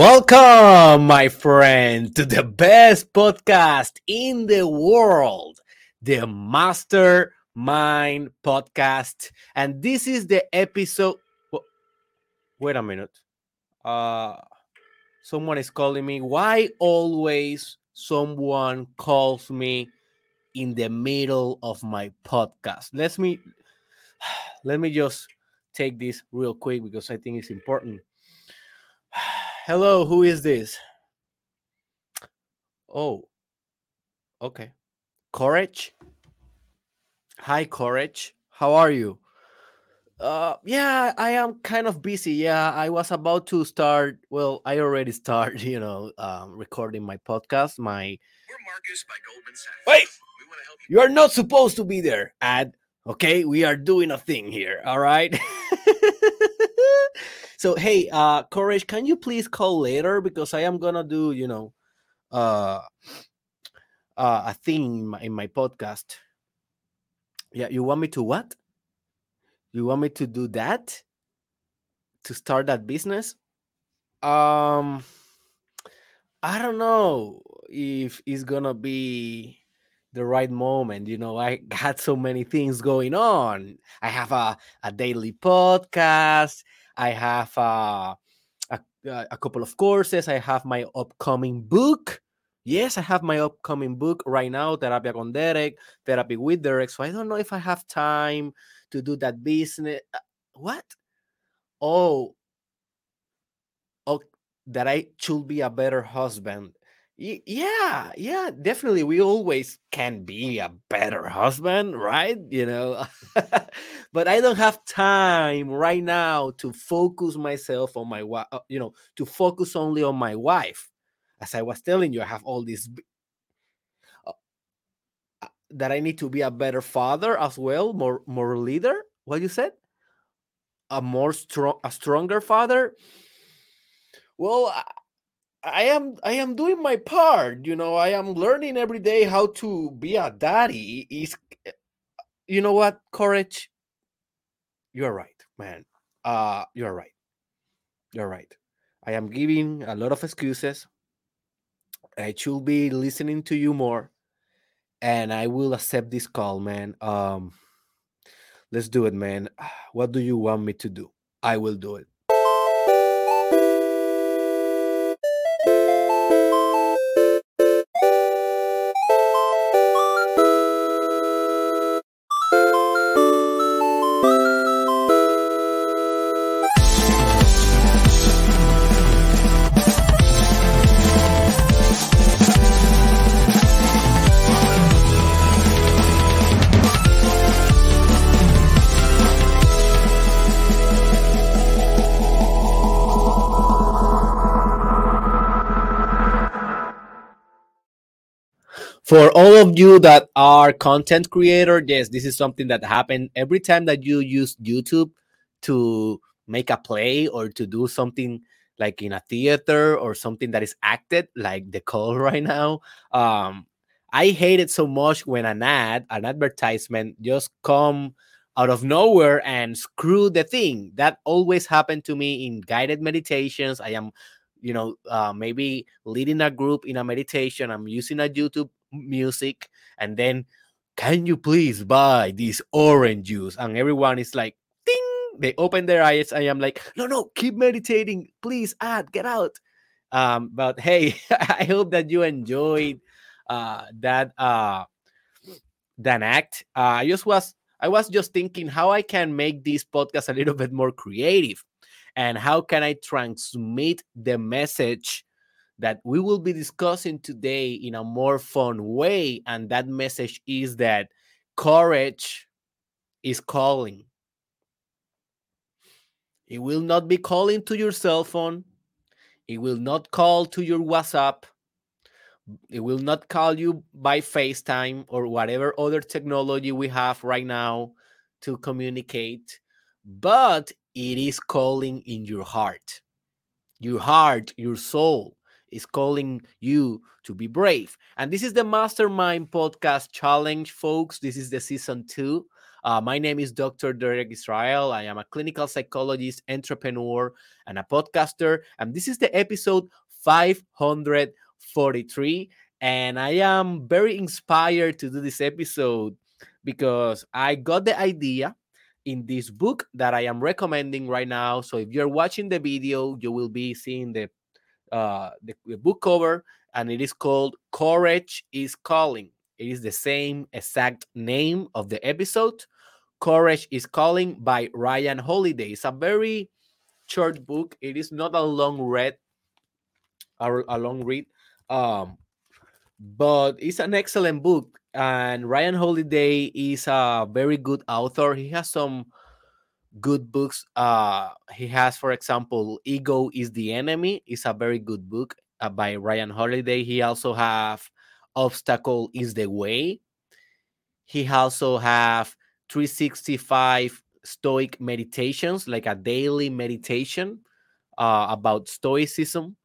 Welcome, my friend, to the best podcast in the world, the Mastermind Podcast. And this is the episode. Wait a minute. Uh, someone is calling me. Why always someone calls me in the middle of my podcast? Let me let me just take this real quick because I think it's important. Hello, who is this? Oh, okay. Courage. Hi, Courage. How are you? Uh, yeah, I am kind of busy. Yeah, I was about to start. Well, I already started, you know, um, recording my podcast. My. We're Marcus by Goldman Sachs. Wait, you. you are not supposed to be there, Ad. Okay, we are doing a thing here. All right. So hey, uh, Courage, can you please call later because I am gonna do, you know, uh, uh a thing in my, in my podcast. Yeah, you want me to what? You want me to do that? To start that business? Um, I don't know if it's gonna be the right moment. You know, I got so many things going on. I have a, a daily podcast. I have uh, a, a couple of courses. I have my upcoming book. Yes, I have my upcoming book right now, Terapia con Derek, Therapy with Derek. So I don't know if I have time to do that business. Uh, what? Oh, oh, that I should be a better husband yeah yeah definitely we always can be a better husband right you know but i don't have time right now to focus myself on my wife uh, you know to focus only on my wife as i was telling you i have all this uh, uh, that i need to be a better father as well more more leader what you said a more strong a stronger father well I am I am doing my part. You know, I am learning every day how to be a daddy. Is eh, you know what, courage? You're right, man. Uh you're right. You're right. I am giving a lot of excuses. I should be listening to you more. And I will accept this call, man. Um let's do it, man. What do you want me to do? I will do it. For all of you that are content creator yes this is something that happened. Every time that you use youtube to make a play or to do something like in a theater or something that is acted like the call right now um i hate it so much when an ad an advertisement just come out of nowhere and screw the thing. That always happened to me in guided meditations. I am you know uh, maybe leading a group in a meditation. I'm using a youtube music and then can you please buy this orange juice? And everyone is like ding! They open their eyes i am like no no keep meditating. Please ad get out. Um but hey i hope that you enjoyed uh that uh that act. Uh i just was i was just thinking how i can make this podcast a little bit more creative and how can i transmit the message that we will be discussing today in a more fun way. And that message is that courage is calling. It will not be calling to your cell phone. It will not call to your WhatsApp. It will not call you by FaceTime or whatever other technology we have right now to communicate, but it is calling in your heart. Your heart, your soul is calling you to be brave. And this is the Mastermind Podcast Challenge, folks. This is the season two. Uh, my name is Dr. Derek Israel. I am a clinical psychologist, entrepreneur, and a podcaster. And this is the episode 543. And I am very inspired to do this episode because I got the idea in this book that I am recommending right now. So if you're watching the video, you will be seeing the uh, the, the book cover, and it is called "Courage is Calling." It is the same exact name of the episode. Courage is Calling by Ryan Holiday. It's a very short book. It is not a long read, a, a long read, um, but it's an excellent book and Ryan Holiday is a very good author. He has some good books. Uh, he has, for example, "Ego is the Enemy." is a very good book uh, by Ryan Holiday. He also have "Obstacle is the Way." He also have 365 Stoic meditations, like a daily meditation uh, about Stoicism.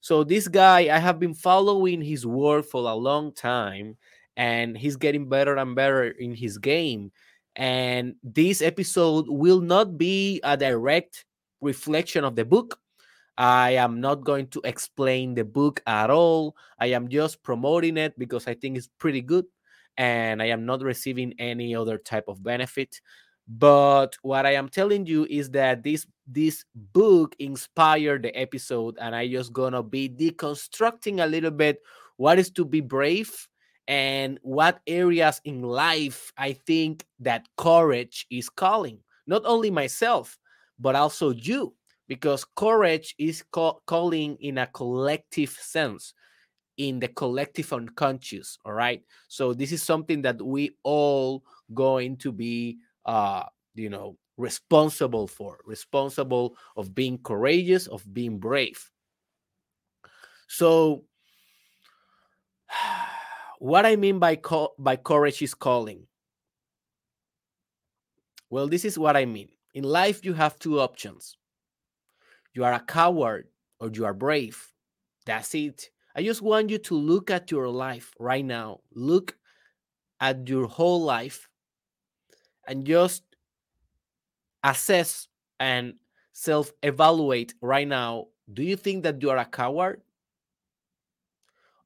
So this guy, I have been following his work for a long time and he's getting better and better in his game. And this episode will not be a direct reflection of the book. I am not going to explain the book at all. I am just promoting it because I think it's pretty good and I am not receiving any other type of benefit. But what I am telling you is that this this book inspired the episode and I just gonna be deconstructing a little bit what is to be brave and what areas in life I think that courage is calling. Not only myself, but also you, because courage is call- calling in a collective sense, in the collective unconscious. All right. So this is something that we all going to be, uh, you know, responsible for, responsible of being courageous, of being brave. So what I mean by co- by courage is calling. Well, this is what I mean. In life, you have two options. You are a coward or you are brave. That's it. I just want you to look at your life right now. Look at your whole life and just assess and self evaluate right now. Do you think that you are a coward?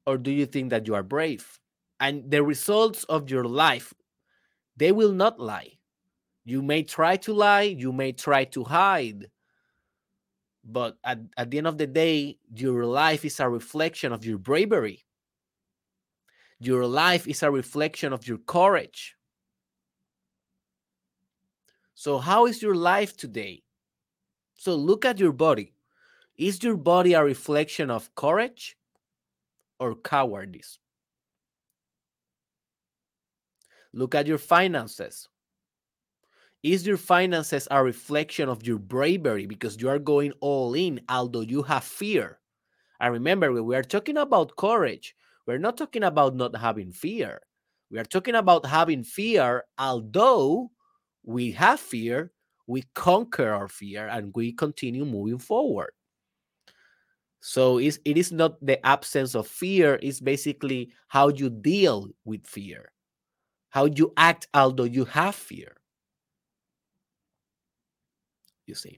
Or do you think that you are brave? And the results of your life they will not lie. You may try to lie you may try to hide but at, at the end of the day your life is a reflection of your bravery. Your life is a reflection of your courage. So how is your life today? So look at your body. Is your body a reflection of courage or cowardice Look at your finances. Is your finances a reflection of your bravery because you are going all in, although you have fear? And remember, when we are talking about courage, we're not talking about not having fear. We are talking about having fear, although we have fear, we conquer our fear and we continue moving forward. So it is not the absence of fear, it's basically how you deal with fear how you act although you have fear. You see.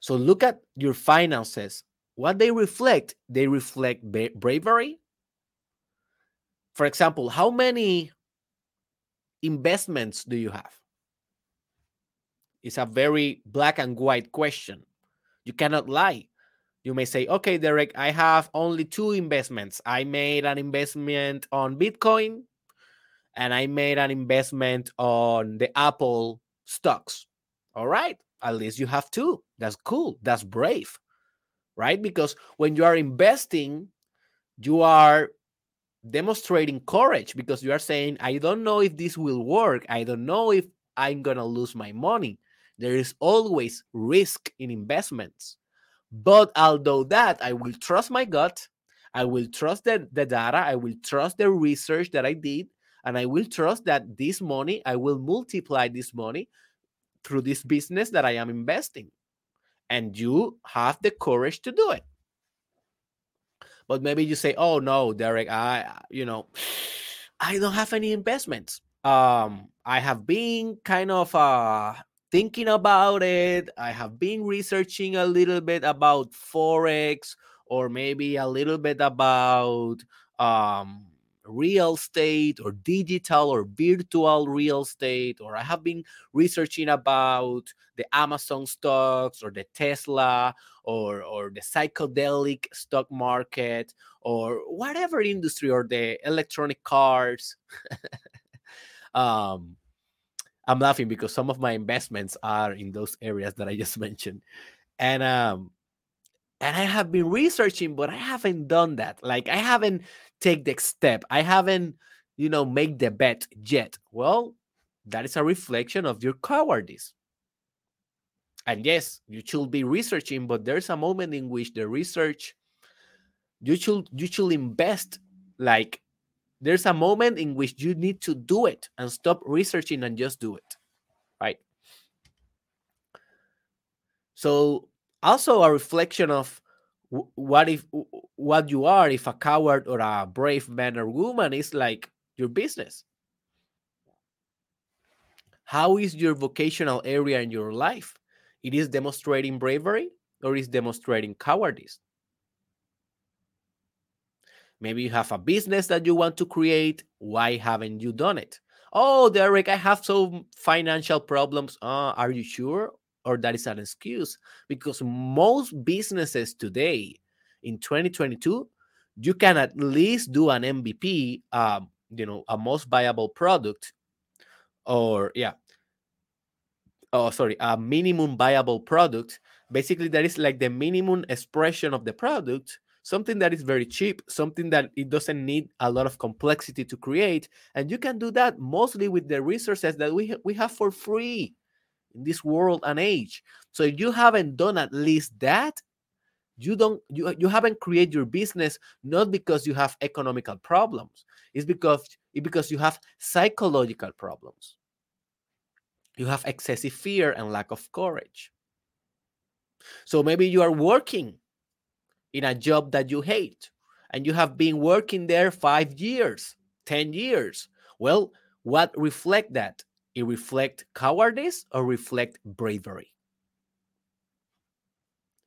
So look at your finances. What they reflect, they reflect bravery. For example, how many investments do you have? It's a very black and white question. You cannot lie. You may say, okay, Derek, I have only two investments. I made an investment on Bitcoin and I made an investment on the Apple stocks. All right, at least you have two. That's cool. That's brave, right? Because when you are investing, you are demonstrating courage because you are saying, I don't know if this will work. I don't know if I'm going to lose my money. There is always risk in investments. But although that, I will trust my gut. I will trust the, the data. I will trust the research that I did and I will trust that this money, I will multiply this money through this business that I am investing. And you have the courage to do it. But maybe you say, oh no, Derek, I, you know, I don't have any investments. Um, I have been kind of uh, thinking about it. I have been researching a little bit about forex or maybe a little bit about um, real estate or digital or virtual real estate or i have been researching about the amazon stocks or the tesla or or the psychedelic stock market or whatever industry or the electronic cars um i'm laughing because some of my investments are in those areas that i just mentioned and um and I have been researching, but I haven't done that. Like I haven't take the step. I haven't, you know, make the bet yet. Well, that is a reflection of your cowardice. And yes, you should be researching, but there's a moment in which the research you should you should invest like there's a moment in which you need to do it and stop researching and just do it. Right? So also a reflection of what if what you are if a coward or a brave man or woman is like your business? How is your vocational area in your life? It is demonstrating bravery or is demonstrating cowardice? Maybe you have a business that you want to create. Why haven't you done it? Oh derek i have some financial problems. Uh, are you sure or that is an excuse because most businesses today in 2022 you can at least do an mvp um, you know a most viable product or yeah oh sorry a minimum viable product. Basically that is like the minimum expression of the product something that is very cheap something that it doesn't need a lot of complexity to create and you can do that mostly with the resources that we, ha- we have for free in this world and age. So if you haven't done at least that, you don't you, you haven't created your business not because you have economical problems. It's because it's because you have psychological problems. You have excessive fear and lack of courage. So maybe you are working in a job that you hate and you have been working there 5 years 10 years. Well what reflect that it reflect cowardice or reflect bravery?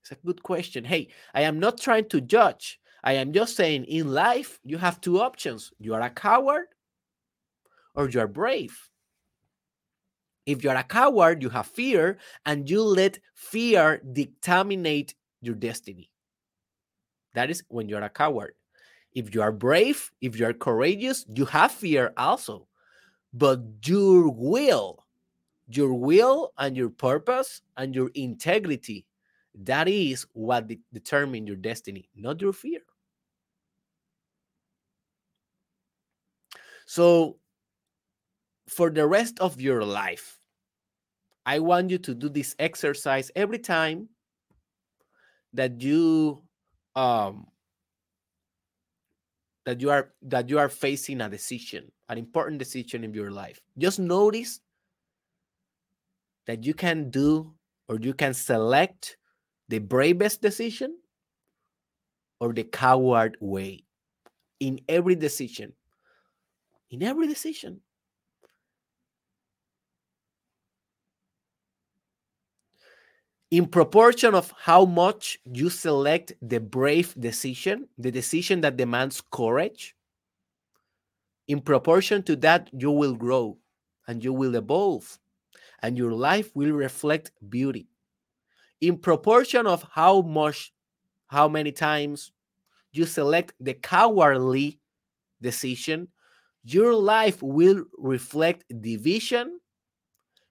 It's a good question. Hey, I am not trying to judge. I am just saying in life, you have two options. You are a coward or you are brave. If you are a coward, you have fear and you let fear dictate your destiny. That is when you're a coward. If you are brave, if you are courageous, you have fear also but your will, your will and your purpose and your integrity, that is what de- determine your destiny, not your fear. So, for the rest of your life, I want you to do this exercise every time that you um that you are that you are facing a decision an important decision in your life. Just notice that you can do or you can select the bravest decision or the coward way in every decision. In every decision in proportion of how much you select the brave decision, the decision that demands courage, in proportion to that, you will grow and you will evolve and your life will reflect beauty. In proportion of how much, how many times you select the cowardly decision, your life will reflect division,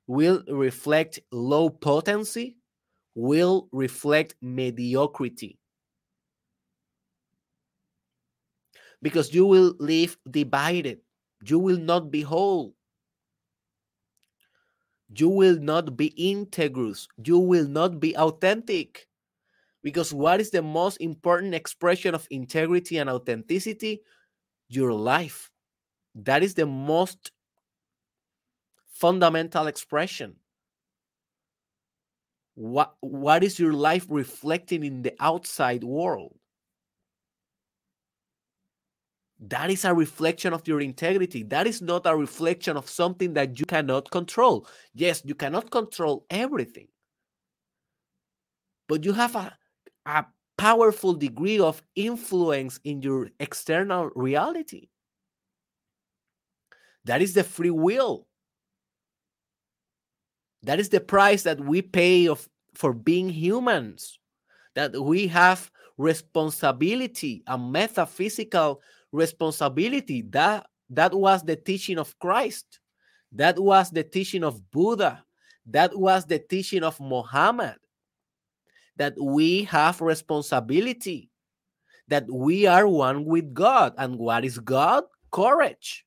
will reflect low potency, will reflect mediocrity. Because you will live divided. You will not be whole. You will not be integrous. You will not be authentic. Because what is the most important expression of integrity and authenticity? Your life. That is the most fundamental expression what what is your life reflecting in the outside world that is a reflection of your integrity. That is not a reflection of something that you cannot control. Yes, you cannot control everything, but you have a, a powerful degree of influence in your external reality. That is the free will. That is the price that we pay of for being humans. That we have responsibility, a metaphysical responsibility. That that was the teaching of Christ. That was the teaching of Buddha. That was the teaching of Muhammad. That we have responsibility. That we are one with God. And what is God? Courage.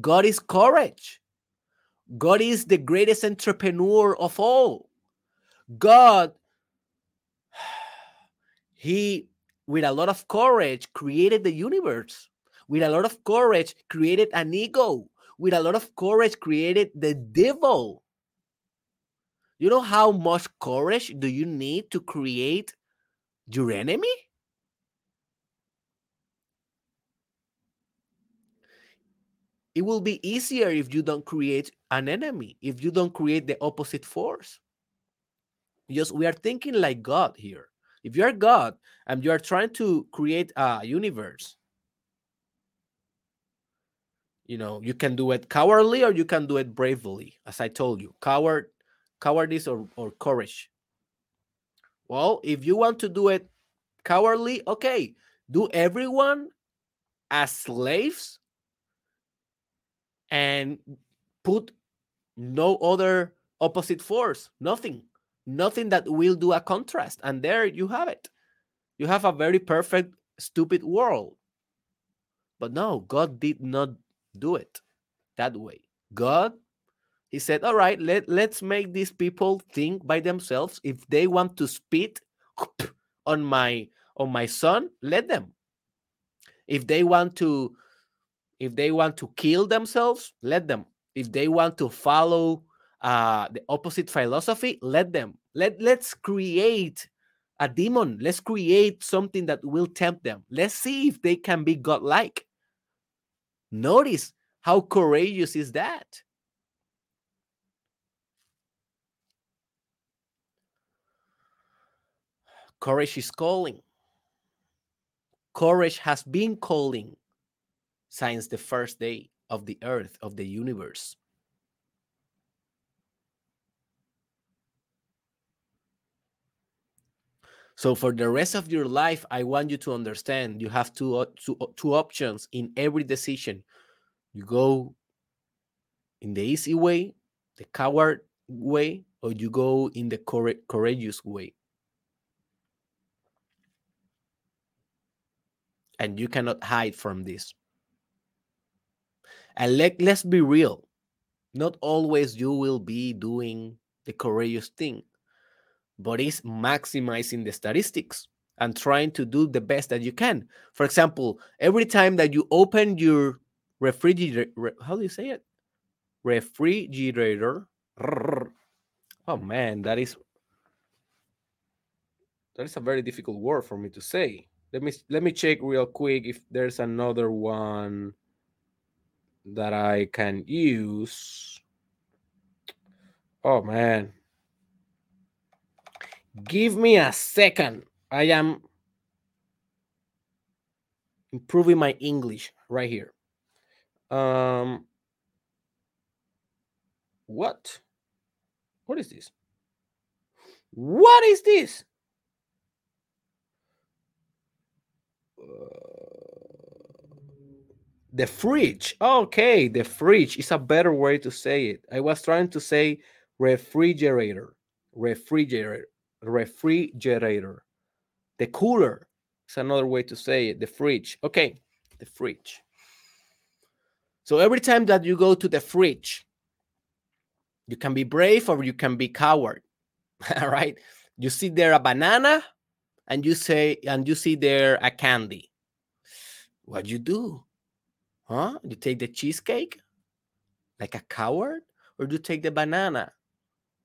God is courage. God is the greatest entrepreneur of all. God, He, with a lot of courage, created the universe. With a lot of courage, created an ego. With a lot of courage, created the devil. You know how much courage do you need to create your enemy? it will be easier if you don't create an enemy, if you don't create the opposite force. Just we are thinking like God here. If you are God and you are trying to create a universe, you know, you can do it cowardly or you can do it bravely, as I told you. Coward, cowardice or, or courage. Well, if you want to do it cowardly, okay, do everyone as slaves and put no other opposite force, nothing, nothing that will do a contrast. And there you have it. You have a very perfect, stupid world. But no, God did not do it that way. God, He said, All right, let, let's make these people think by themselves. If they want to spit on my on my son, let them. If they want to if they want to kill themselves, let them. If they want to follow uh, the opposite philosophy, let them. Let let's create a demon. Let's create something that will tempt them. Let's see if they can be godlike. Notice how courageous is that? Courage is calling. Courage has been calling since the first day of the earth, of the universe. So for the rest of your life, I want you to understand you have two, uh, two, uh, two options in every decision. You go in the easy way, the coward way, or you go in the correct, courageous way. And you cannot hide from this. And let, let's be real. Not always you will be doing the courageous thing, but it's maximizing the statistics and trying to do the best that you can. For example, every time that you open your refrigerator, how do you say it? Refrigerator. Oh man, that is that is a very difficult word for me to say. Let me let me check real quick if there's another one that I can use. Oh man. Give me a second. I am improving my English right here. Um what? What is this? What is this? Uh, the fridge. Okay, the fridge is a better way to say it. I was trying to say refrigerator, refrigerator, refrigerator. The cooler is another way to say it. The fridge. Okay, the fridge. So every time that you go to the fridge, you can be brave or you can be coward. All right. You see there a banana and you say, and you see there a candy. What you do? Huh? You take the cheesecake like a coward, or do you take the banana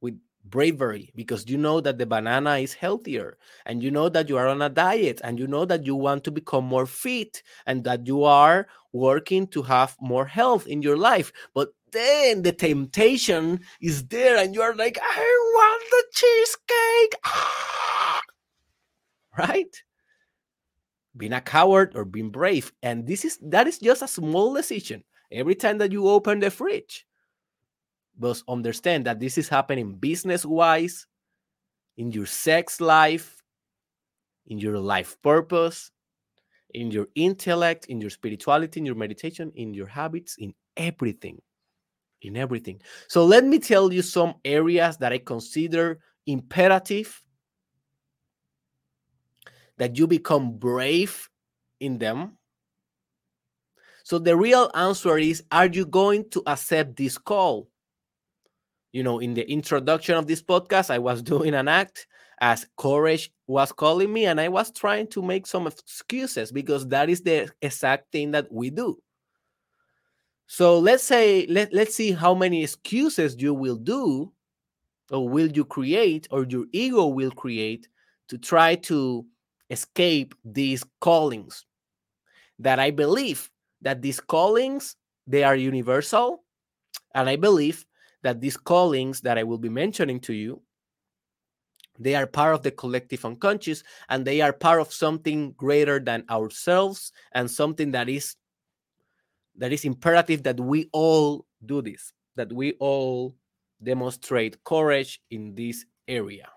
with bravery because you know that the banana is healthier and you know that you are on a diet and you know that you want to become more fit and that you are working to have more health in your life. But then the temptation is there and you are like i want the cheesecake. Right being a coward or being brave and this is that is just a small decision every time that you open the fridge but understand that this is happening business wise, in your sex life, in your life purpose, in your intellect, in your spirituality, in your meditation, in your habits, in everything. In everything. So let me tell you some areas that I consider imperative that you become brave in them. So the real answer is Are you going to accept this call? you know, in the introduction of this podcast, I was doing an act as courage was calling me, and I was trying to make some excuses because that is the exact thing that we do. So let's say let, let's see how many excuses you will do or will you create or your ego will create to try to escape these callings that I believe that these callings they are universal and I believe that these callings that I will be mentioning to you, they are part of the collective unconscious and they are part of something greater than ourselves and something that is that is imperative that we all do this, that we all demonstrate courage in this area.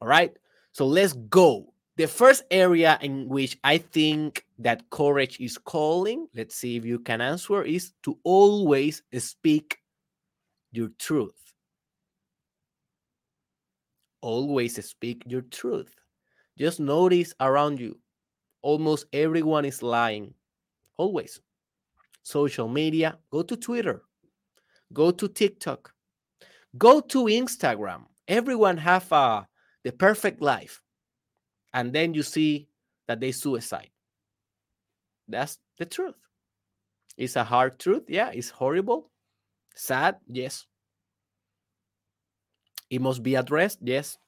All right, so let's go the first area in which I think that courage is calling, let's see if you can answer, is to always speak your truth. Always speak your truth. Just notice around you, almost everyone is lying. Always. Social media, go to Twitter, go to TikTok, go to Instagram. Everyone have a, the perfect life and then you see that they suicide. That's the truth. It's a hard truth. Yeah, it's horrible. Sad. Yes. It must be addressed. Yes.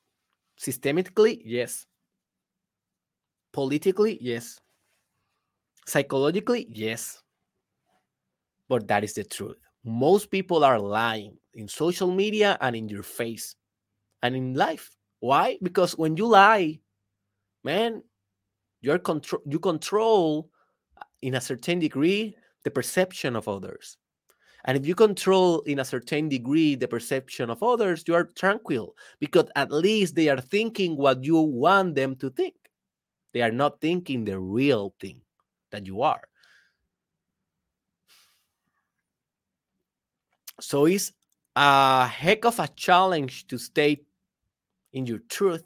Systemically. Yes. Politically. Yes. Psychologically. Yes. But that is the truth. Most people are lying in social media and in your face and in life. Why? Because when you lie, man, you're control you control uh, in a certain degree the perception of others. And if you control in a certain degree the perception of others, you are tranquil because at least they are thinking what you want them to think. They are not thinking the real thing that you are. So it's a heck of a challenge to stay in your truth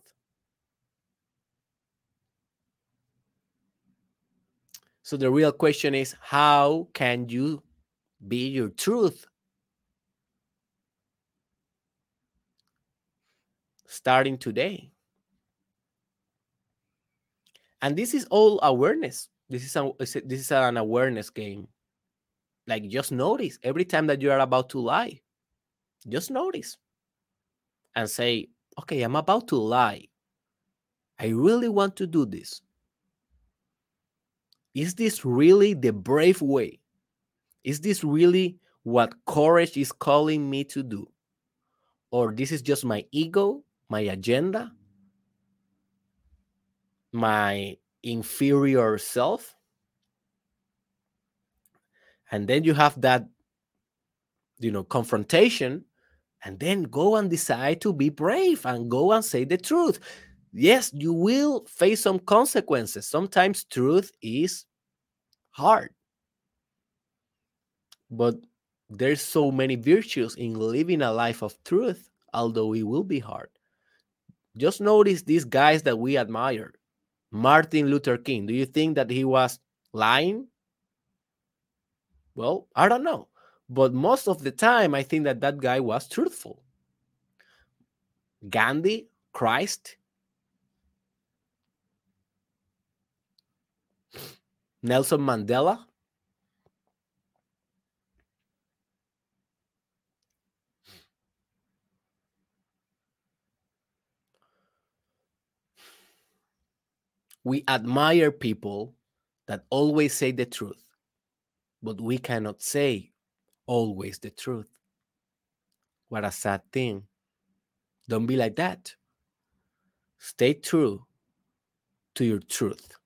So the real question is how can you be your truth? Starting today. And this is all awareness. This is a, this is an awareness game. Like just notice every time that you are about to lie. Just notice and say, okay, I'm about to lie. I really want to do this. Is this really the brave way? Is this really what courage is calling me to do? Or this is just my ego, my agenda, my inferior self? And then you have that, you know, confrontation, and then go and decide to be brave and go and say the truth yes, you will face some consequences. Sometimes truth is hard. But there's so many virtues in living a life of truth, although it will be hard. Just notice these guys that we admire. Martin Luther King. Do you think that he was lying? Well, I don't know. But most of the time, I think that that guy was truthful. Gandhi, Christ, Nelson Mandela. We admire people that always say the truth, but we cannot say always the truth. What a sad thing. Don't be like that. Stay true to your truth.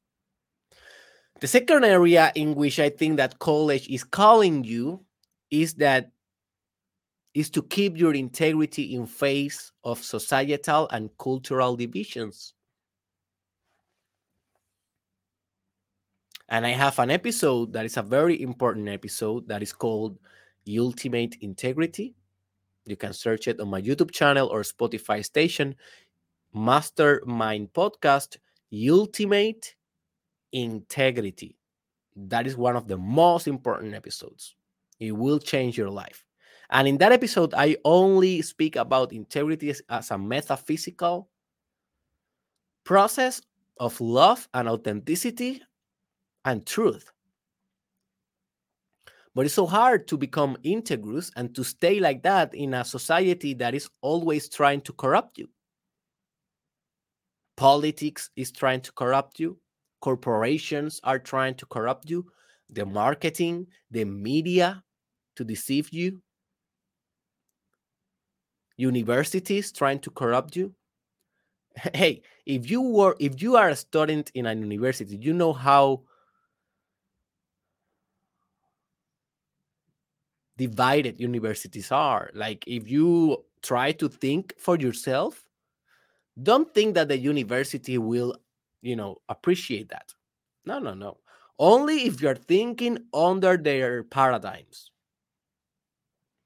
The second area in which I think that college is calling you is that is to keep your integrity in face of societal and cultural divisions. And I have an episode that is a very important episode that is called Ultimate Integrity. You can search it on my YouTube channel or Spotify station, Mastermind Podcast, Ultimate Integrity. That is one of the most important episodes. It will change your life. And in that episode, I only speak about integrity as a metaphysical process of love and authenticity and truth. But it's so hard to become integrous and to stay like that in a society that is always trying to corrupt you. Politics is trying to corrupt you, corporations are trying to corrupt you, the marketing, the media to deceive you, universities trying to corrupt you. Hey, if you were if you are a student in a university, you know how divided universities are. Like if you try to think for yourself, don't think that the university will, you know, appreciate that. No, no, no. Only if you're thinking under their paradigms,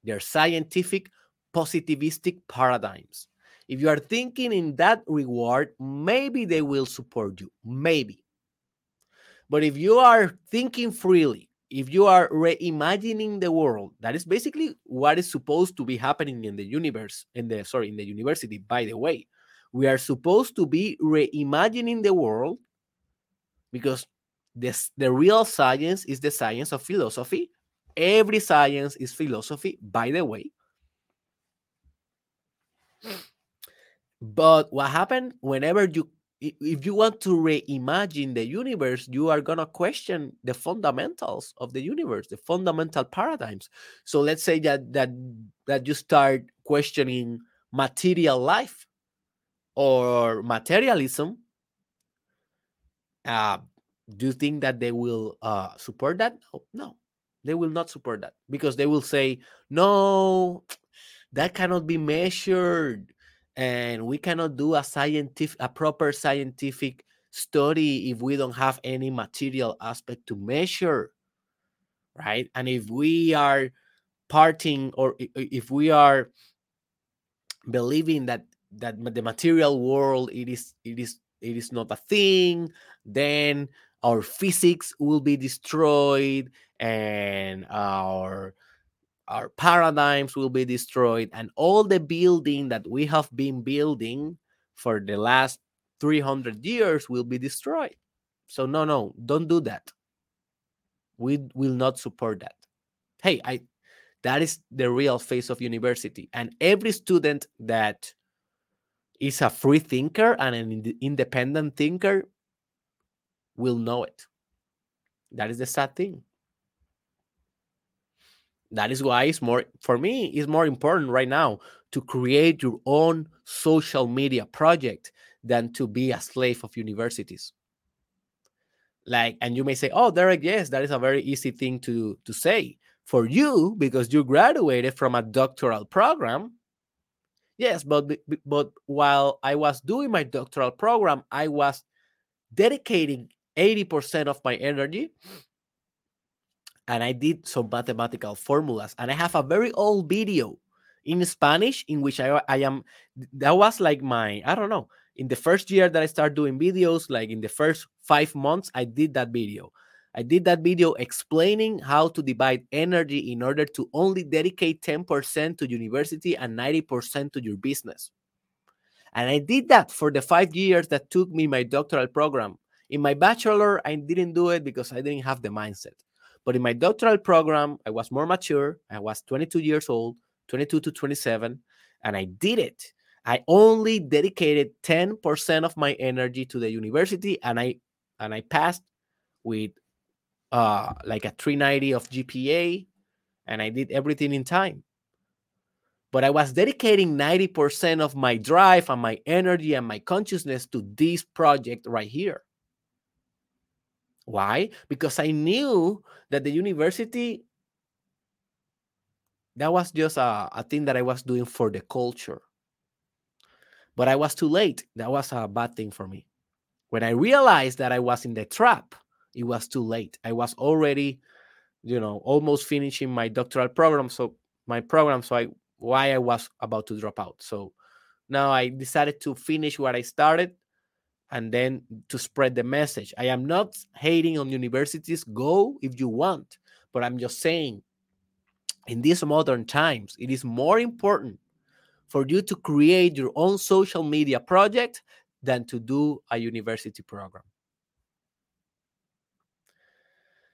their scientific positivistic paradigms. If you are thinking in that regard, maybe they will support you. Maybe. But if you are thinking freely, if you are reimagining the world that is basically what is supposed to be happening in the universe in the sorry in the university by the way. We are supposed to be reimagining the world because this the real science is the science of philosophy. Every science is philosophy by the way. Mm. But what happened whenever you if you want to reimagine the universe, you are going to question the fundamentals of the universe, the fundamental paradigms. So let's say that that that you start questioning material life or materialism. Uh, do you think that they will uh, support that? No, no, they will not support that because they will say, no, that cannot be measured and we cannot do a scientific a proper scientific study if we don't have any material aspect to measure right? And if we are parting or if we are believing that that the material world it is it is it is not a thing then our physics will be destroyed and our our paradigms will be destroyed and all the building that we have been building for the last 300 years will be destroyed. So no no don't do that. We will not support that. Hey i that is the real face of university and every student that is a free thinker and an independent thinker will know it. That is the sad thing that is why it's more for me it's more important right now to create your own social media project than to be a slave of universities. Like and you may say oh derek yes that is a very easy thing to to say. For you because you graduated from a doctoral program yes but but while i was doing my doctoral program i was dedicating 80% of my energy and I did some mathematical formulas. And I have a very old video in Spanish in which I, I am, that was like my, I don't know, in the first year that I started doing videos, like in the first five months, I did that video. I did that video explaining how to divide energy in order to only dedicate 10% to university and 90% to your business. And I did that for the five years that took me my doctoral program. In my bachelor, I didn't do it because I didn't have the mindset. But in my doctoral program, I was more mature. I was 22 years old, 22 to 27, and I did it. I only dedicated 10% of my energy to the university and I and I passed with uh like a 390 of GPA and I did everything in time. But I was dedicating 90% of my drive and my energy and my consciousness to this project right here. Why? Because I knew that the university that was just a, a thing that I was doing for the culture. But I was too late. That was a bad thing for me. When I realized that I was in the trap, it was too late. I was already, you know, almost finishing my doctoral program. So my program. So I why I was about to drop out. So now I decided to finish what I started and then to spread the message. I am not hating on universities. Go if you want, but I'm just saying in these modern times, it is more important for you to create your own social media project than to do a university program.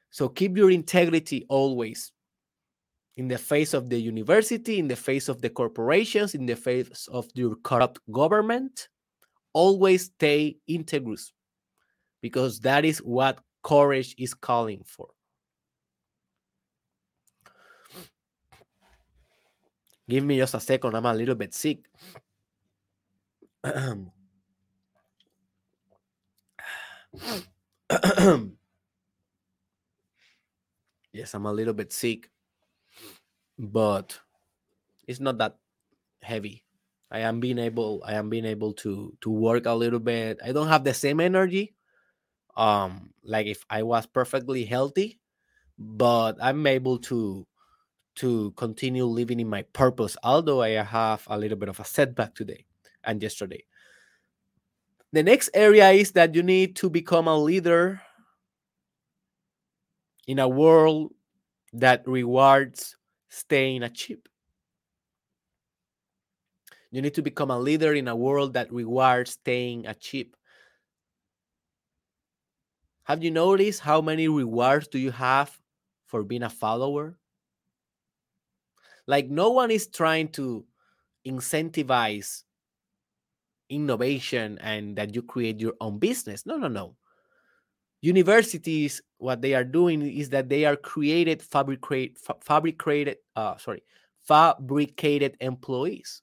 So keep your integrity always in the face of the university, in the face of the corporations, in the face of your corrupt government. Always stay integrous because that is what courage is calling for. Give me just a second. I'm a little bit sick. yes, I'm a little bit sick, but it's not that heavy. I am being able I am being able to to work a little bit. I don't have the same energy um like if I was perfectly healthy, but I'm able to to continue living in my purpose, although I have a little bit of a setback today and yesterday. The next area is that you need to become a leader in a world that rewards staying a cheap. You need to become a leader in a world that rewards staying a chip. Have you noticed how many rewards do you have for being a follower? Like no one is trying to incentivize innovation and that you create your own business. No, no, no. Universities, what they are doing is that they are created fabricate fa- fabricated uh sorry fabricated employees.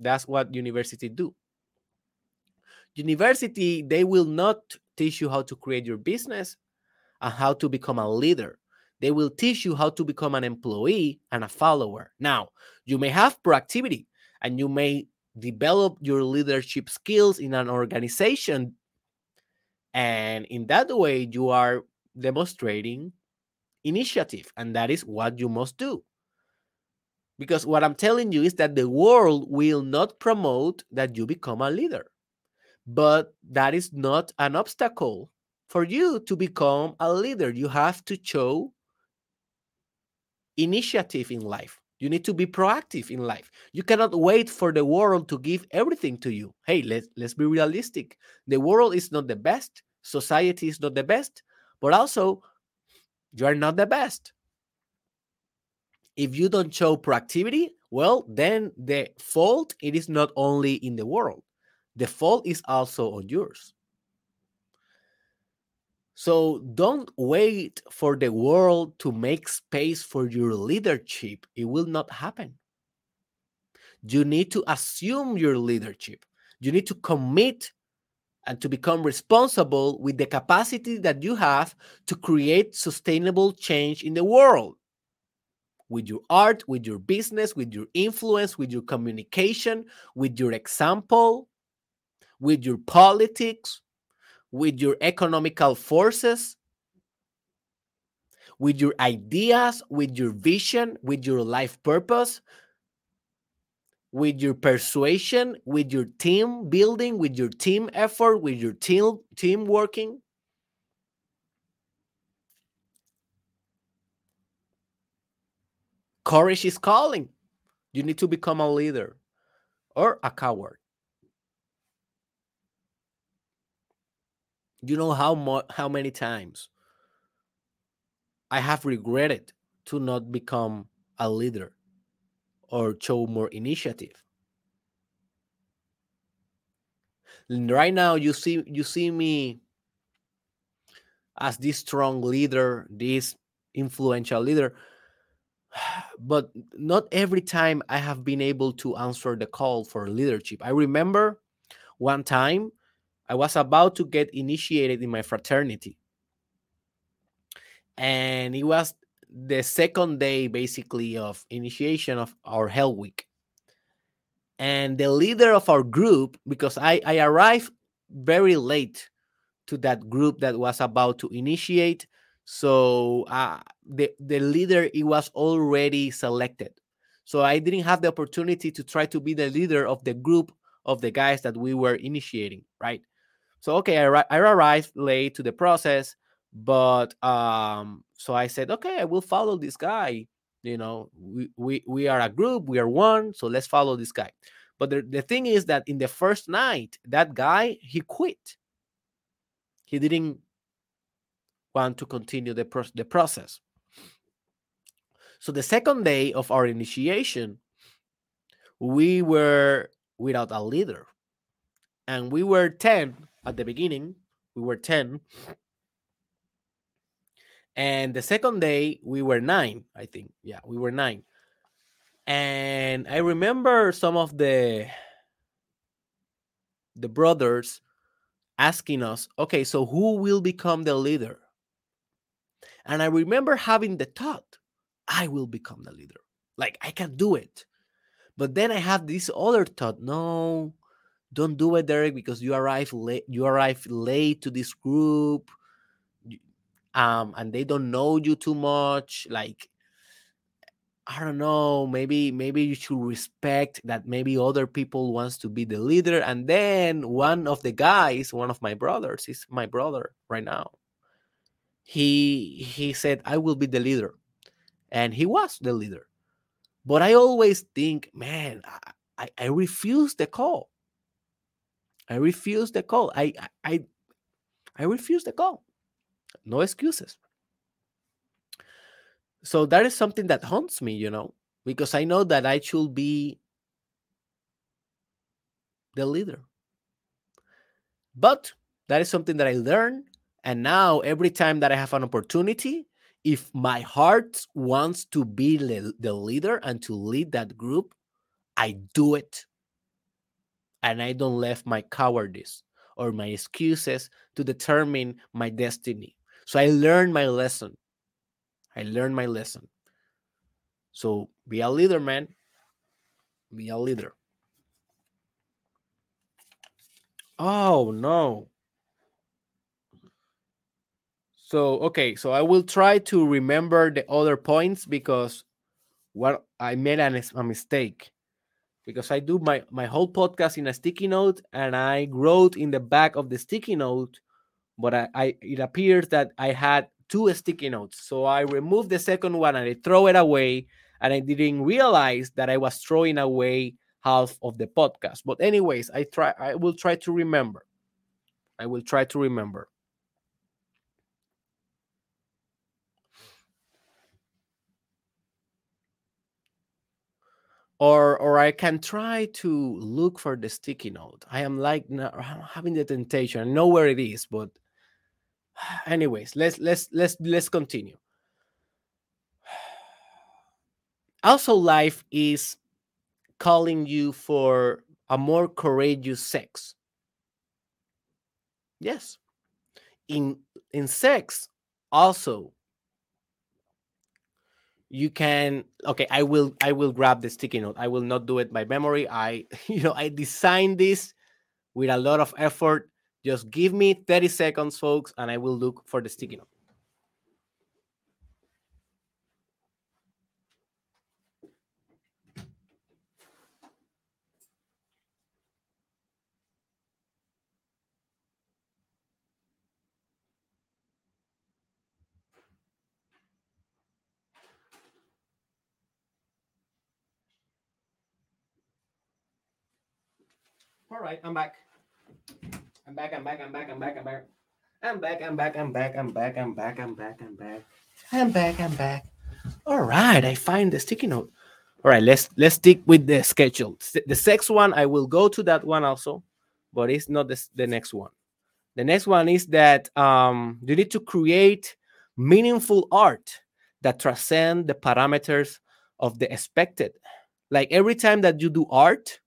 That's what university do. University, they will not teach you how to create your business and how to become a leader. They will teach you how to become an employee and a follower. Now, you may have proactivity and you may develop your leadership skills in an organization. And in that way, you are demonstrating initiative. And that is what you must do. Because what I'm telling you is that the world will not promote that you become a leader. But that is not an obstacle for you to become a leader. You have to show initiative in life. You need to be proactive in life. You cannot wait for the world to give everything to you. Hey, let's let's be realistic. The world is not the best. Society is not the best, but also you are not the best. If you don't show proactivity, well, then the fault it is not only in the world. The fault is also on yours. So don't wait for the world to make space for your leadership. It will not happen. You need to assume your leadership. You need to commit and to become responsible with the capacity that you have to create sustainable change in the world with your art, with your business, with your influence, with your communication, with your example, with your politics, with your economical forces, with your ideas, with your vision, with your life purpose, with your persuasion, with your team building, with your team effort, with your team team working. Courage is calling. You need to become a leader or a coward. You know how much how many times I have regretted to not become a leader or show more initiative. And right now you see you see me as this strong leader, this influential leader. But not every time I have been able to answer the call for leadership. I remember one time I was about to get initiated in my fraternity. And it was the second day, basically, of initiation of our Hell Week. And the leader of our group, because I, I arrived very late to that group that was about to initiate. So uh, the the leader it was already selected. So I didn't have the opportunity to try to be the leader of the group of the guys that we were initiating, right? So okay, I, I arrived late to the process, but um, so I said, okay, I will follow this guy. You know, we we, we are a group, we are one, so let's follow this guy. But the, the thing is that in the first night, that guy he quit he didn't want to continue the, pro- the process. So the second day of our initiation, we were without a leader. And we were 10 at the beginning. We were 10. And the second day, we were nine, I think. Yeah, we were nine. And I remember some of the the brothers asking us, okay, so who will become the leader? And I remember having the thought, I will become the leader. Like I can do it. But then I have this other thought, no, don't do it, Derek, because you arrive late. You arrive late to this group, um, and they don't know you too much. Like I don't know, maybe maybe you should respect that maybe other people wants to be the leader and then one of the guys, one of my brothers, is my brother right now. He he said I will be the leader. And he was the leader. But I always think, man, I, I refuse the call. I refuse the call. I I I refuse the call. No excuses so that is something that haunts me you know because i know that i should be the leader but that is something that i learned and now every time that i have an opportunity if my heart wants to be the leader and to lead that group i do it and i don't let my cowardice or my excuses to determine my destiny so i learned my lesson I learned my lesson. So be a leader, man. Be a leader. Oh no. So okay, so I will try to remember the other points because what I made an, a mistake because I do my my whole podcast in a sticky note and I wrote in the back of the sticky note, but I, I it appears that I had two sticky notes. So I removed the second one and I throw it away. And I didn't realize that I was throwing away half of the podcast. But anyways, I try I will try to remember. I will try to remember. Or, or I can try to look for the sticky note. I am like having the temptation. I know where it is, but anyways let's let's let's let's continue also life is calling you for a more courageous sex yes in in sex also you can okay i will i will grab the sticky note. I will not do it by memory. I you know i designed this with a lot of effort. Just give me 30 seconds, folks, and I will look for the sticky note. All right, I'm back. I'm back, I'm back, I'm back, I'm back, I'm back. I'm back, I'm back, I'm back, I'm back, I'm back, I'm back, I'm back. I'm back, I'm back. All right, I find the sticky note. All right, let's let's stick with the schedule. The sixth one, I will go to that one also, but it's not the, the next one. The next one is that um, you need to create meaningful art that transcend the parameters of the expected. Like every time that you do art,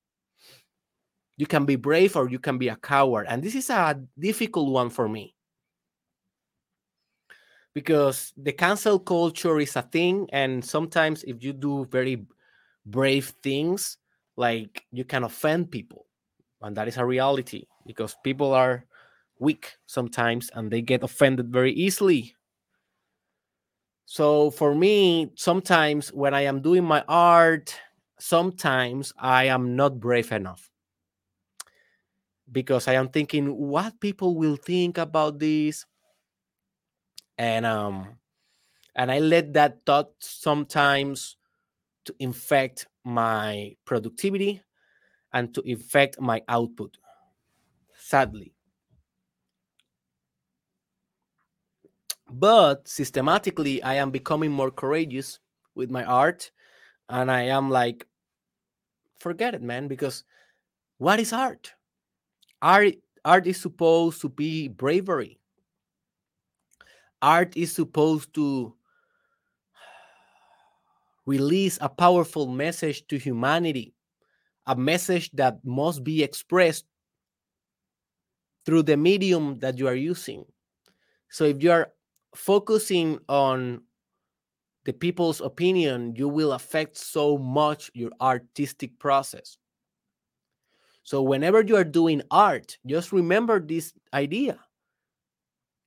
you can be brave or you can be a coward. And this is a difficult one for me because the cancel culture is a thing. And sometimes, if you do very brave things, like you can offend people. And that is a reality because people are weak sometimes and they get offended very easily. So for me, sometimes when I am doing my art, sometimes I am not brave enough because I am thinking what people will think about this. And um and I let that thought sometimes to infect my productivity and to infect my output. Sadly. But systematically, I am becoming more courageous with my art. And I am like, forget it, man, because what is art? Art, art is supposed to be bravery. Art is supposed to release a powerful message to humanity, a message that must be expressed through the medium that you are using. So if you are focusing on the people's opinion, you will affect so much your artistic process. So, whenever you are doing art, just remember this idea.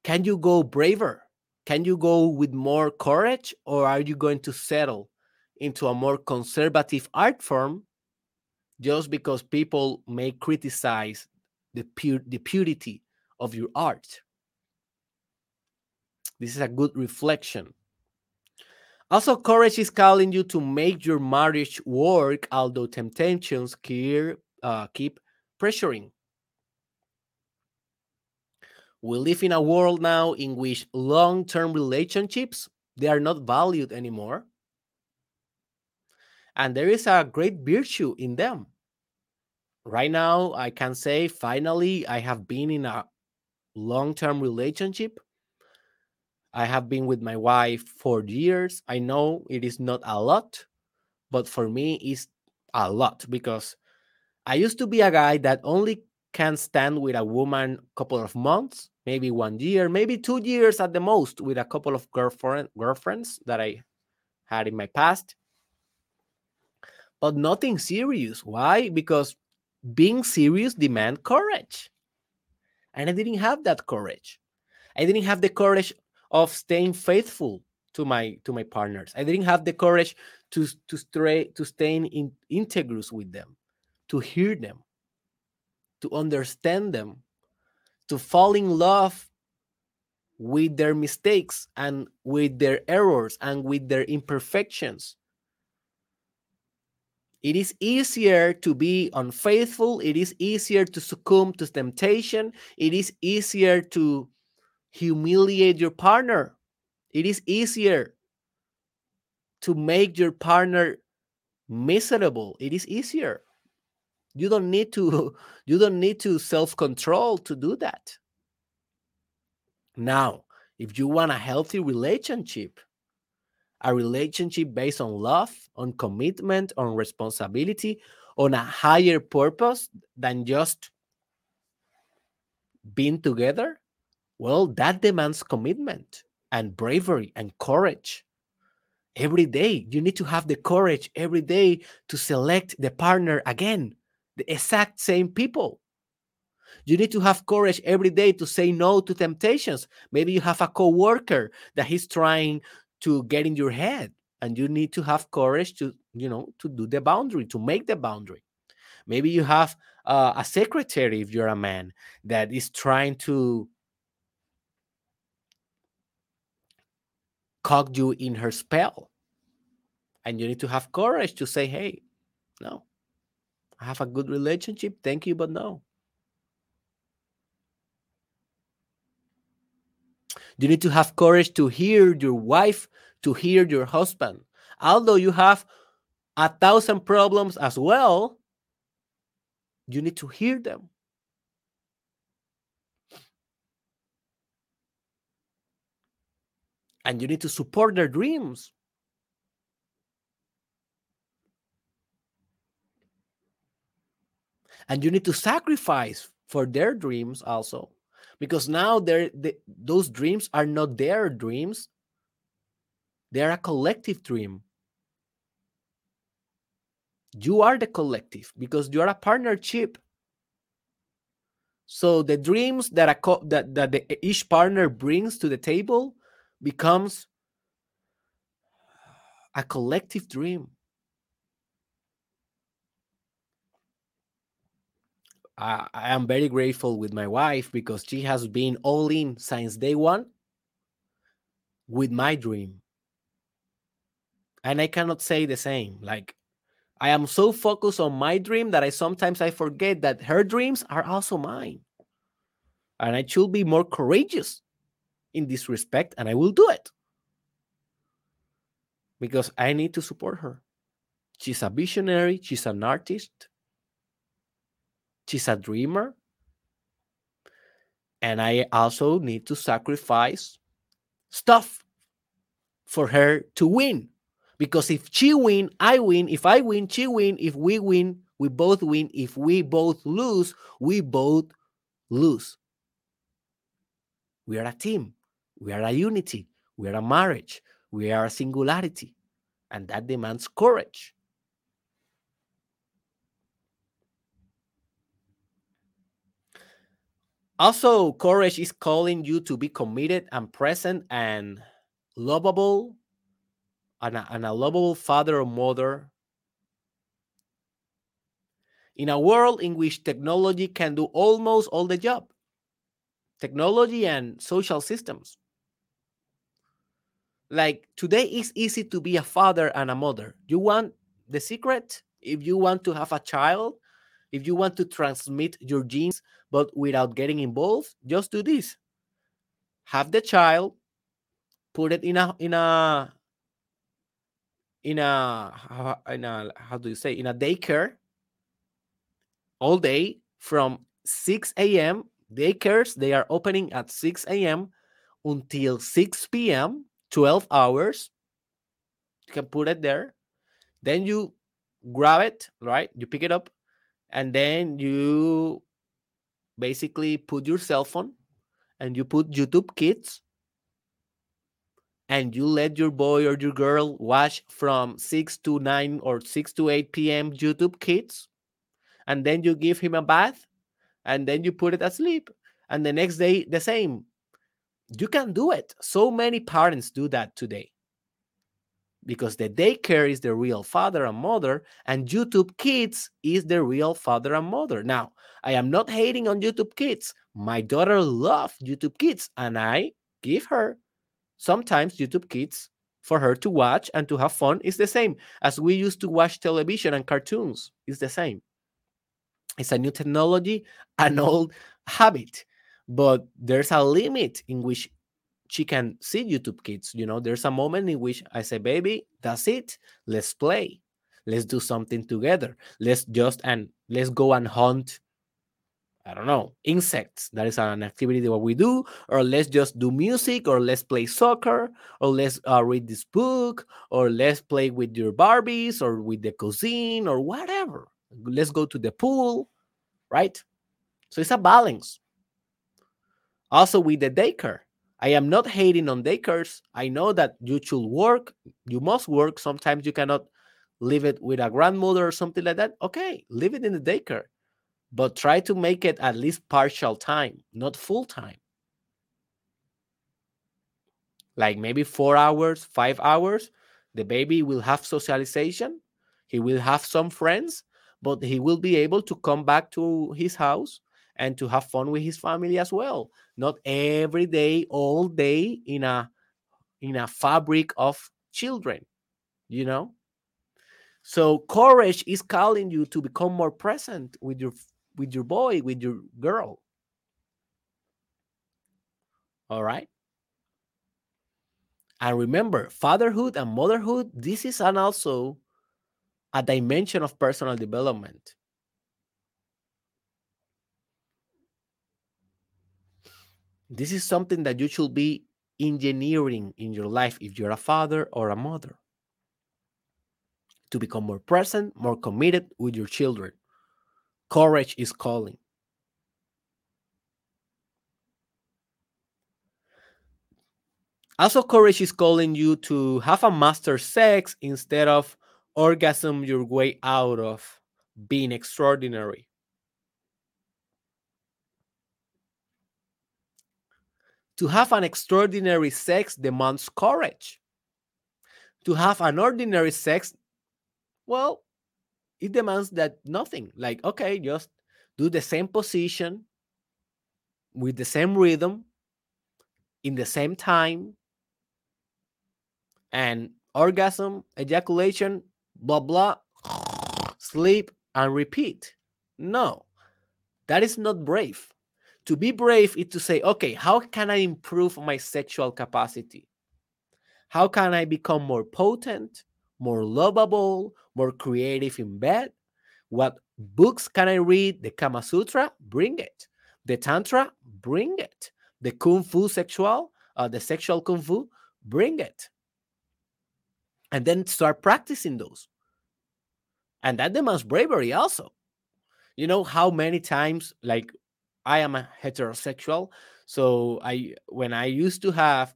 Can you go braver? Can you go with more courage, or are you going to settle into a more conservative art form just because people may criticize the, the purity of your art? This is a good reflection. Also, courage is calling you to make your marriage work, although temptations keep, uh, keep pressuring. We live in a world now in which long-term relationships they are not valued anymore. And there is a great virtue in them. Right now, I can say finally I have been in a long-term relationship I have been with my wife for years. I know it is not a lot, but for me, it's a lot because I used to be a guy that only can stand with a woman a couple of months, maybe one year, maybe two years at the most, with a couple of girlfriend girlfriends that I had in my past. But nothing serious. Why? Because being serious demand courage. And I didn't have that courage. I didn't have the courage of staying faithful to my to my partners. I didn't have the courage to to stray to stay in integrous with them, to hear them, to understand them, to fall in love with their mistakes and with their errors and with their imperfections. It is easier to be unfaithful. It is easier to succumb to temptation. It is easier to humiliate your partner. It is easier to make your partner miserable. It is easier. You don't need to you don't need to self-control to do that. Now, if you want a healthy relationship, a relationship based on love, on commitment, on responsibility, on a higher purpose than just being together, well, that demands commitment and bravery and courage. Every day, you need to have the courage every day to select the partner again, the exact same people. You need to have courage every day to say no to temptations. Maybe you have a coworker that he's trying to get in your head, and you need to have courage to, you know, to do the boundary, to make the boundary. Maybe you have uh, a secretary if you're a man that is trying to caught you in her spell. And you need to have courage to say, hey, no, I have a good relationship. Thank you, but no. You need to have courage to hear your wife, to hear your husband. Although you have a thousand problems as well, you need to hear them. And you need to support their dreams. And you need to sacrifice for their dreams also. Because now they, those dreams are not their dreams. They're a collective dream. You are the collective because you are a partnership. So the dreams that a co- that, that the, each partner brings to the table becomes a collective dream I, am very grateful with my wife because she has been all in since day one with my dream and i cannot say the same like I am so focused on my dream that I sometimes I forget that her dreams are also mine. And I should be more courageous in this respect, and I will do it. Because I need to support her. She's a visionary, she's an artist, she's a dreamer. And I also need to sacrifice stuff for her to win because if she win, I win. If I win, she win. If we win, we both win. If we both lose, we both lose. We are a team. We are a unity. We are a marriage. We are a singularity. And that demands courage. Also, courage is calling you to be committed and present and lovable and a, and a lovable father or mother. In a world in which technology can do almost all the job technology and social systems. Like today it's easy to be a father and a mother. You want the secret? If you want to have a child if you want to transmit your genes but without getting involved just do this have the child put it in a in a in a in a how do you say in a daycare all day from 6 a.m. Daycares they are opening at 6 a.m. until 6 p.m. 12 hours. You can put it there. Then you grab it, right? You pick it up, and then you basically put your cell phone and you put YouTube Kids and you let your boy or your girl watch from 6 to 9 or 6 to 8 p.m. YouTube Kids, and then you give him a bath, and then you put it asleep, and the next day the same. You can do it. So many parents do that today because the daycare is the real father and mother, and YouTube Kids is the real father and mother. Now, I am not hating on YouTube Kids. My daughter loves YouTube Kids, and I give her sometimes YouTube Kids for her to watch and to have fun is the same as we used to watch television and cartoons. It's the same. It's a new technology, an old habit, but there's a limit in which she can see YouTube Kids. You know, there's a moment in which I say, baby, that's it. Let's play. Let's do something together. Let's just and let's go and hunt I don't know, insects. That is an activity that we do, or let's just do music, or let's play soccer, or let's uh, read this book, or let's play with your Barbies, or with the cuisine, or whatever. Let's go to the pool, right? So it's a balance. Also, with the daycare, I am not hating on daycares. I know that you should work, you must work. Sometimes you cannot leave it with a grandmother or something like that. Okay, leave it in the daycare but try to make it at least partial time, not full time. Like maybe four hours, five hours. The baby will have socialization, he will have some friends, but he will be able to come back to his house and to have fun with his family as well. Not every day, all day in a in a fabric of children, you know. So courage is calling you to become more present with your with your boy, with your girl. All right. And remember, fatherhood and motherhood, this is an also a dimension of personal development. This is something that you should be engineering in your life if you're a father or a mother to become more present, more committed with your children. Courage is calling. Also, courage is calling you to have a master sex instead of orgasm your way out of being extraordinary. To have an extraordinary sex demands courage. To have an ordinary sex, well, it demands that nothing. Like, okay, just do the same position with the same rhythm in the same time and orgasm, ejaculation, blah, blah, sleep, and repeat. No, that is not brave. To be brave is to say, okay, how can I improve my sexual capacity? How can I become more potent, more lovable, more creative in bed? What books can I read? The Kama Sutra? Bring it. The Tantra? Bring it. The Kung Fu sexual, uh, the sexual Kung Fu? Bring it and then start practicing those. And that demands bravery also. You know how many times, like, I am a heterosexual. So I when I used to have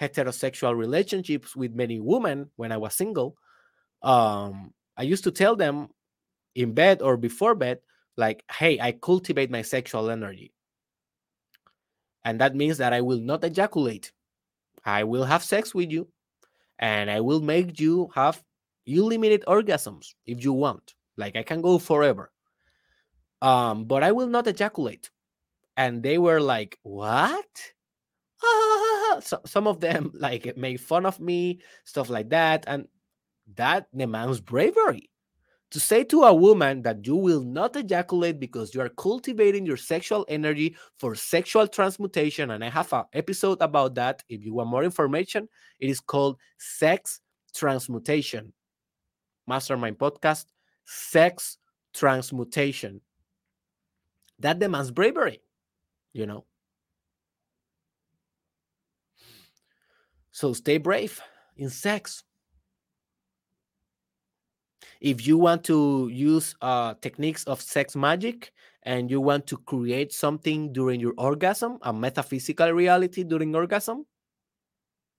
heterosexual relationships with many women when I was single, um, I used to tell them in bed or before bed, like, hey, I cultivate my sexual energy. And that means that I will not ejaculate. I will have sex with you and I will make you have unlimited orgasms if you want. Like I can go forever. Um, but I will not ejaculate. And they were like, What? Ah, so, some of them like made fun of me, stuff like that. And that demands bravery to say to a woman that you will not ejaculate because you are cultivating your sexual energy for sexual transmutation and i have an episode about that if you want more information it is called sex transmutation mastermind podcast sex transmutation that demands bravery you know? So stay brave in sex. If you want to use uh, techniques of sex magic and you want to create something during your orgasm, a metaphysical reality during orgasm,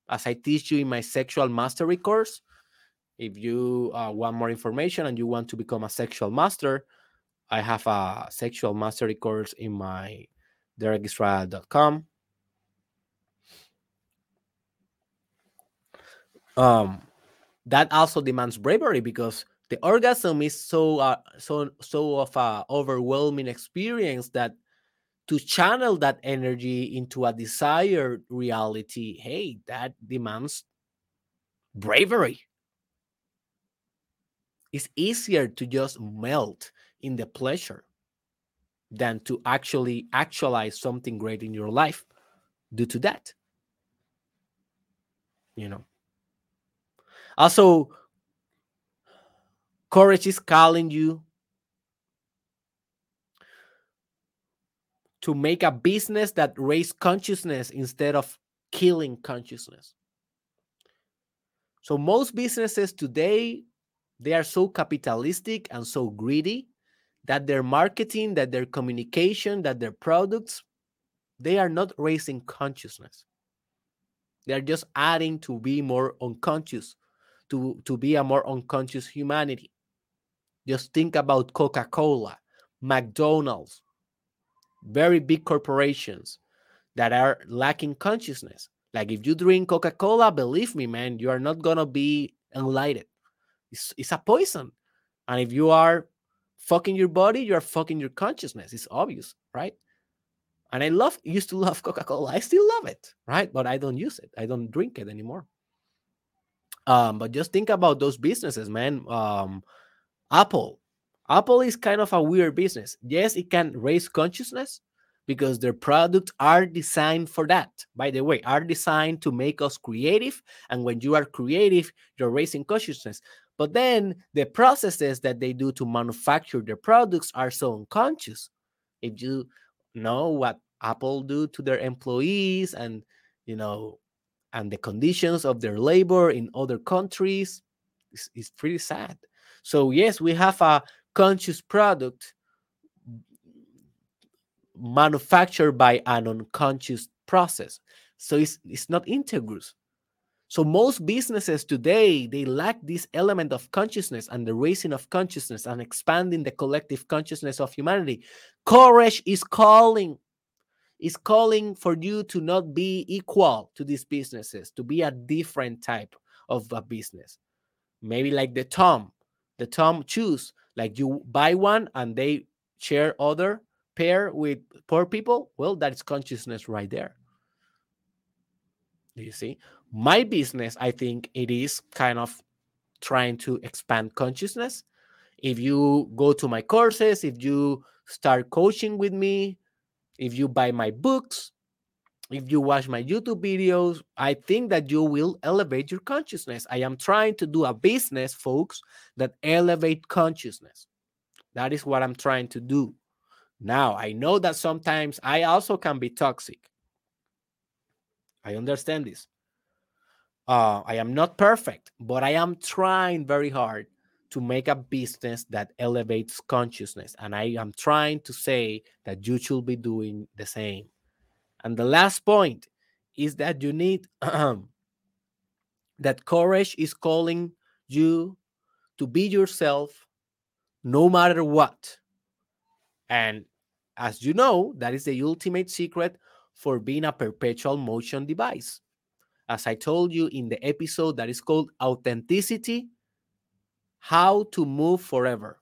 as I teach you in my sexual mastery course, if you uh, want more information and you want to become a sexual master, I have a sexual mastery course in my derekisrael.com. Um, that also demands bravery because the orgasm is so uh, so so of a overwhelming experience that to channel that energy into a desired reality hey that demands bravery it's easier to just melt in the pleasure than to actually actualize something great in your life due to that you know also Courage is calling you to make a business that raise consciousness instead of killing consciousness. So most businesses today they are so capitalistic and so greedy that their marketing, that their communication, that their products they are not raising consciousness. They are just adding to be more unconscious, to, to be a more unconscious humanity. Just think about Coca Cola, McDonald's, very big corporations that are lacking consciousness. Like if you drink Coca Cola, believe me, man, you are not going to be enlightened. It's, it's a poison. And if you are fucking your body, you are fucking your consciousness. It's obvious, right? And I love, used to love Coca Cola. I still love it, right? But I don't use it. I don't drink it anymore. Um, but just think about those businesses, man. Um, Apple. Apple is kind of a weird business. Yes, it can raise consciousness because their products are designed for that. By the way, are designed to make us creative. And when you are creative, you're raising consciousness. But then the processes that they do to manufacture their products are so unconscious. If you know what Apple do to their employees and you know and the conditions of their labor in other countries is, pretty sad. So, yes, we have a conscious product manufactured by an unconscious process. So it's, it's not integrous. So most businesses today they lack this element of consciousness and the raising of consciousness and expanding the collective consciousness of humanity. Courage is calling. Is calling for you to not be equal to these businesses, to be a different type of a business. Maybe like the Tom, the Toms shoes, like you buy one and they share other pair with poor people. Well, that's consciousness right there. Do you see? My business, I think it is kind of trying to expand consciousness. If you go to my courses, if you start coaching with me, if you buy my books, if you watch my YouTube videos, I think that you will elevate your consciousness. I am trying to do a business, folks, that elevate consciousness. That is what I'm trying to do. Now, I know that sometimes I also can be toxic. I understand this. Uh, I am not perfect, but I am trying very hard to make a business that elevates consciousness. And I am trying to say that you should be doing the same. And the last point is that you need that courage is calling you to be yourself no matter what. And as you know, that is the ultimate secret for being a perpetual motion device. As I told you in the episode that is called Authenticity How to Move Forever.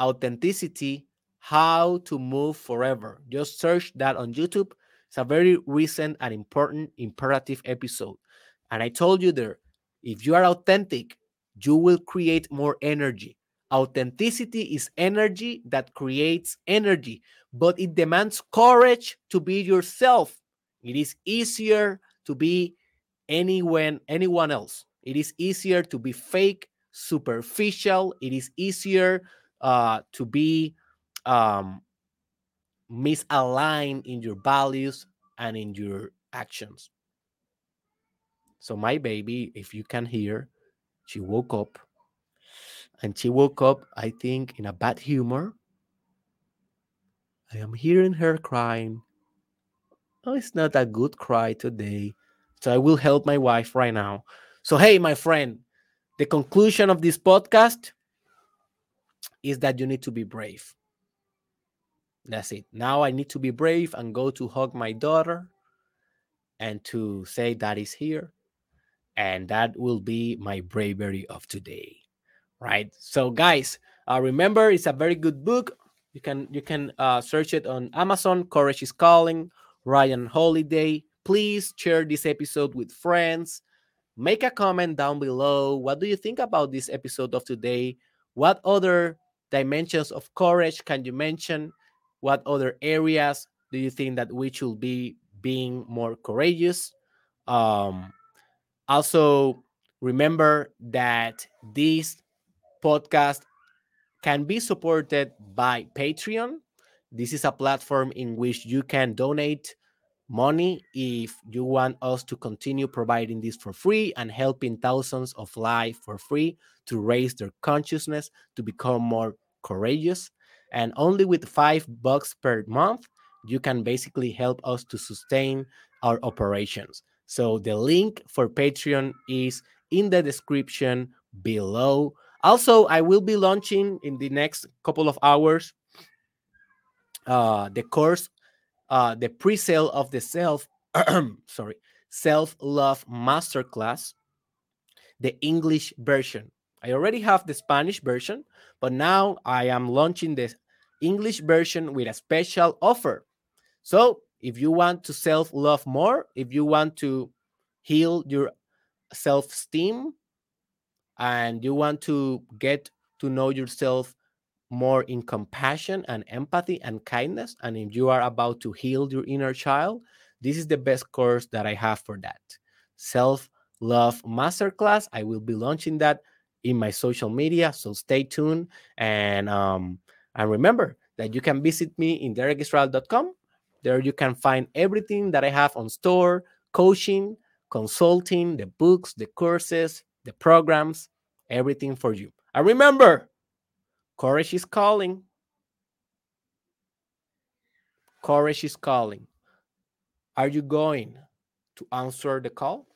Authenticity How to Move Forever. Just search that on YouTube. It's a very recent and important imperative episode. And I told you there if you are authentic, you will create more energy. Authenticity is energy that creates energy, but it demands courage to be yourself. It is easier to be anyone anyone else. It is easier to be fake, superficial. It is easier uh, to be um, misaligned in your values and in your actions. So my baby, if you can hear, she woke up and she woke up, I think, in a bad humor. I am hearing her crying. Oh, it's not a good cry today. So I will help my wife right now. So, hey, my friend, the conclusion of this podcast is that you need to be brave. That's it. Now I need to be brave and go to hug my daughter and to say that is here. And that will be my bravery of today right? So, guys, uh, remember it's a very good book. You can you can uh, search it on Amazon. Courage is Calling. Ryan Holiday. Please share this episode with friends. Make a comment down below. What do you think about this episode of today? What other dimensions of courage can you mention? What other areas do you think that we should be being more courageous? Um, also, remember that this podcast can be supported by Patreon. This is a platform in which you can donate money if you want us to continue providing this for free and helping thousands of lives for free to raise their consciousness to become more courageous. And only with five bucks per month, you can basically help us to sustain our operations. So the link for Patreon is in the description below. Also, I will be launching in the next couple of hours uh, the course, uh, the pre-sale of the self, sorry, self-love masterclass, the English version. I already have the Spanish version, but now I am launching the English version with a special offer. So, if you want to self-love more, if you want to heal your self-esteem, and you want to get to know yourself more in compassion and empathy and kindness, and if you are about to heal your inner child, this is the best course that I have for that. Self Love Masterclass. I will be launching that in my social media, so stay tuned. And um, and remember that you can visit me in derekisrael.com. There you can find everything that I have on store, coaching, consulting, the books, the courses, the programs, everything for you. And remember, courage is calling. Courage is calling. Are you going to answer the call?